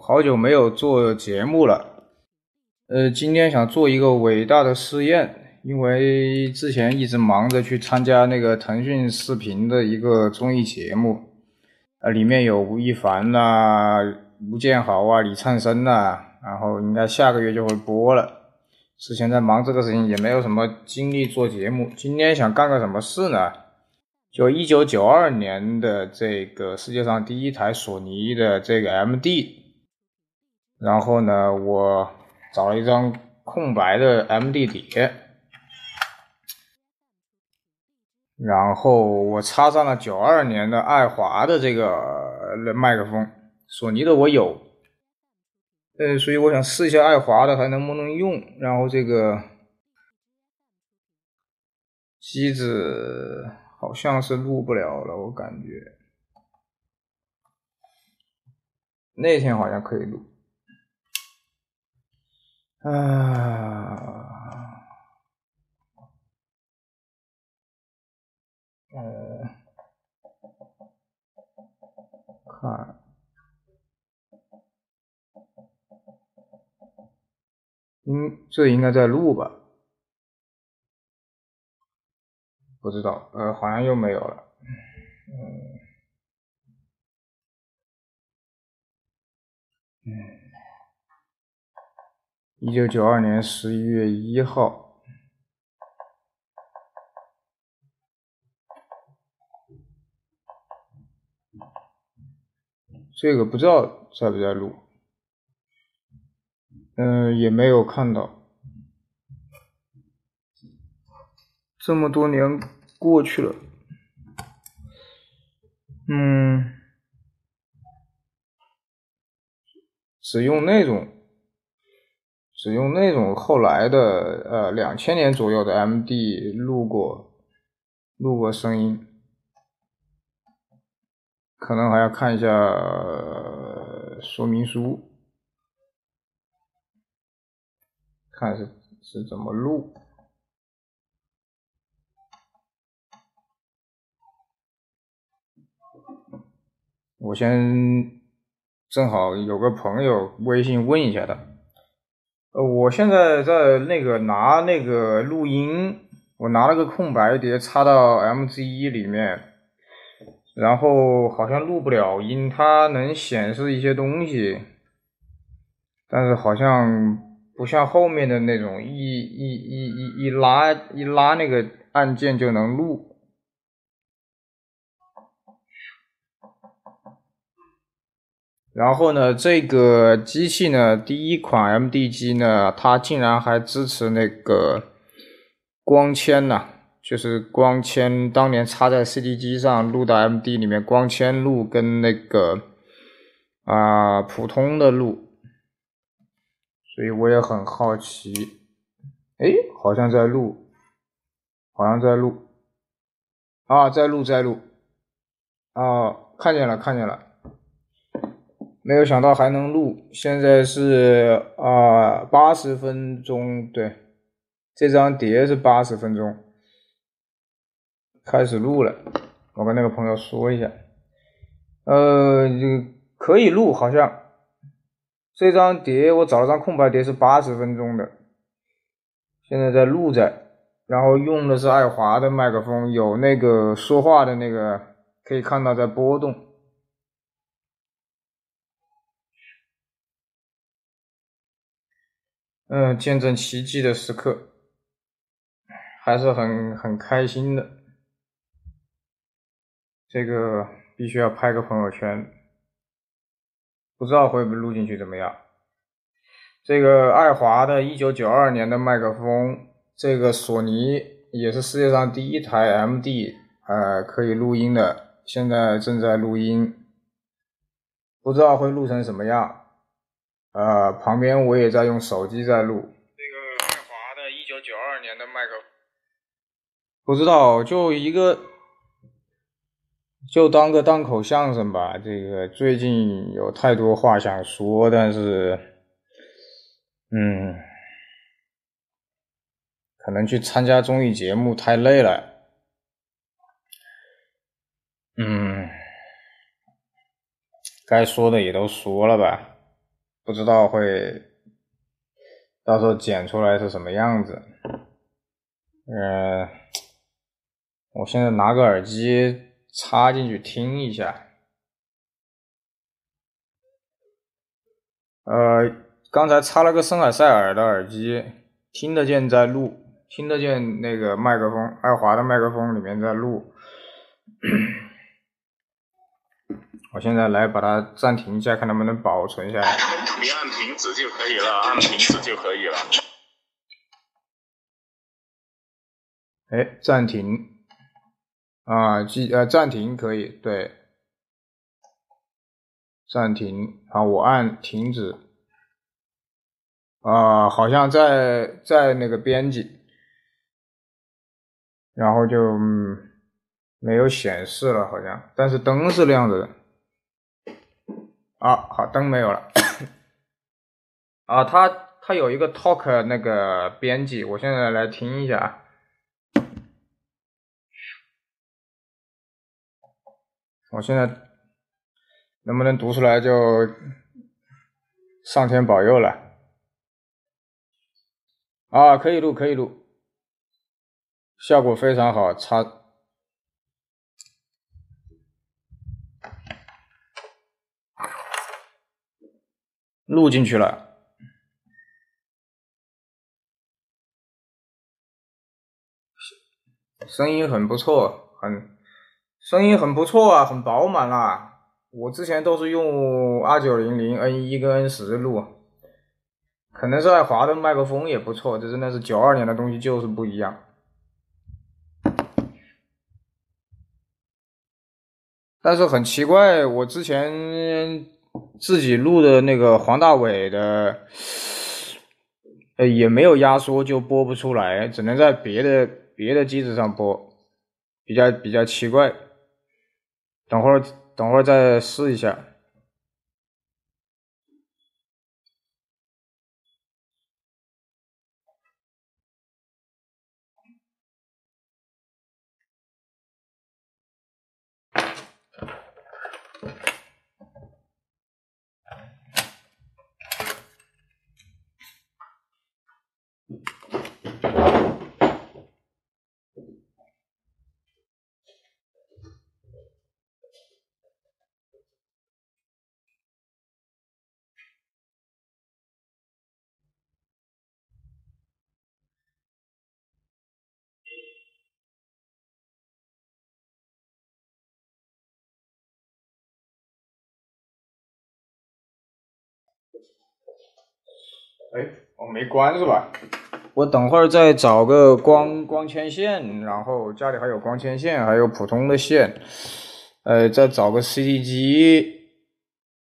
好久没有做节目了，呃，今天想做一个伟大的试验，因为之前一直忙着去参加那个腾讯视频的一个综艺节目，呃，里面有吴亦凡呐、吴建豪啊、李灿森呐，然后应该下个月就会播了。之前在忙这个事情，也没有什么精力做节目。今天想干个什么事呢？就一九九二年的这个世界上第一台索尼的这个 MD。然后呢，我找了一张空白的 MD 碟，然后我插上了九二年的爱华的这个麦克风，索尼的我有，呃，所以我想试一下爱华的还能不能用。然后这个机子好像是录不了了，我感觉那天好像可以录。啊，呃，看，嗯，这应该在录吧？不知道，呃，好像又没有了，嗯，嗯。一九九二年十一月一号，这个不知道在不在录，嗯，也没有看到。这么多年过去了，嗯，只用那种。只用那种后来的呃两千年左右的 MD 录过录过声音，可能还要看一下说明书，看是是怎么录。我先正好有个朋友微信问一下他。呃，我现在在那个拿那个录音，我拿了个空白碟插到 MZ 里面，然后好像录不了音，它能显示一些东西，但是好像不像后面的那种一一一一一拉一拉那个按键就能录。然后呢，这个机器呢，第一款 MD 机呢，它竟然还支持那个光纤呐，就是光纤当年插在 CD 机上录到 MD 里面，光纤录跟那个啊普通的录，所以我也很好奇，哎，好像在录，好像在录，啊，在录在录，啊，看见了看见了。没有想到还能录，现在是啊八十分钟，对，这张碟是八十分钟，开始录了。我跟那个朋友说一下，呃，可以录，好像这张碟我找了张空白碟是八十分钟的，现在在录着，然后用的是爱华的麦克风，有那个说话的那个，可以看到在波动。嗯，见证奇迹的时刻，还是很很开心的。这个必须要拍个朋友圈，不知道会不会录进去怎么样？这个爱华的一九九二年的麦克风，这个索尼也是世界上第一台 MD，呃，可以录音的，现在正在录音，不知道会录成什么样。呃，旁边我也在用手机在录。这个爱华的一九九二年的麦克，不知道就一个，就当个档口相声吧。这个最近有太多话想说，但是，嗯，可能去参加综艺节目太累了。嗯，该说的也都说了吧。不知道会到时候剪出来是什么样子。嗯，我现在拿个耳机插进去听一下。呃，刚才插了个森海塞尔的耳机，听得见在录，听得见那个麦克风，爱华的麦克风里面在录。我现在来把它暂停一下，看能不能保存下来。你按停止就可以了，按停止就可以了。哎，暂停啊，记呃暂停可以，对，暂停啊，我按停止啊，好像在在那个编辑，然后就没有显示了，好像，但是灯是亮着的。啊，好，灯没有了。啊，它它有一个 Talk 那个编辑，我现在来听一下。我现在能不能读出来，就上天保佑了。啊，可以录，可以录，效果非常好，插。录进去了，声音很不错，很声音很不错啊，很饱满啦。我之前都是用 R 九零零 N 一跟 N 十录，可能是爱华的麦克风也不错，这真的是九二年的东西就是不一样。但是很奇怪，我之前。自己录的那个黄大炜的，呃，也没有压缩，就播不出来，只能在别的别的机子上播，比较比较奇怪。等会儿等会儿再试一下。哎，我没关是吧？我等会儿再找个光光纤线，然后家里还有光纤线，还有普通的线，呃，再找个 CD 机，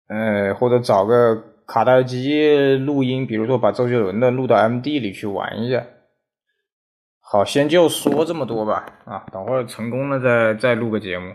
呃，或者找个卡带机录音，比如说把周杰伦的录到 MD 里去玩一下。好，先就说这么多吧，啊，等会儿成功了再再录个节目。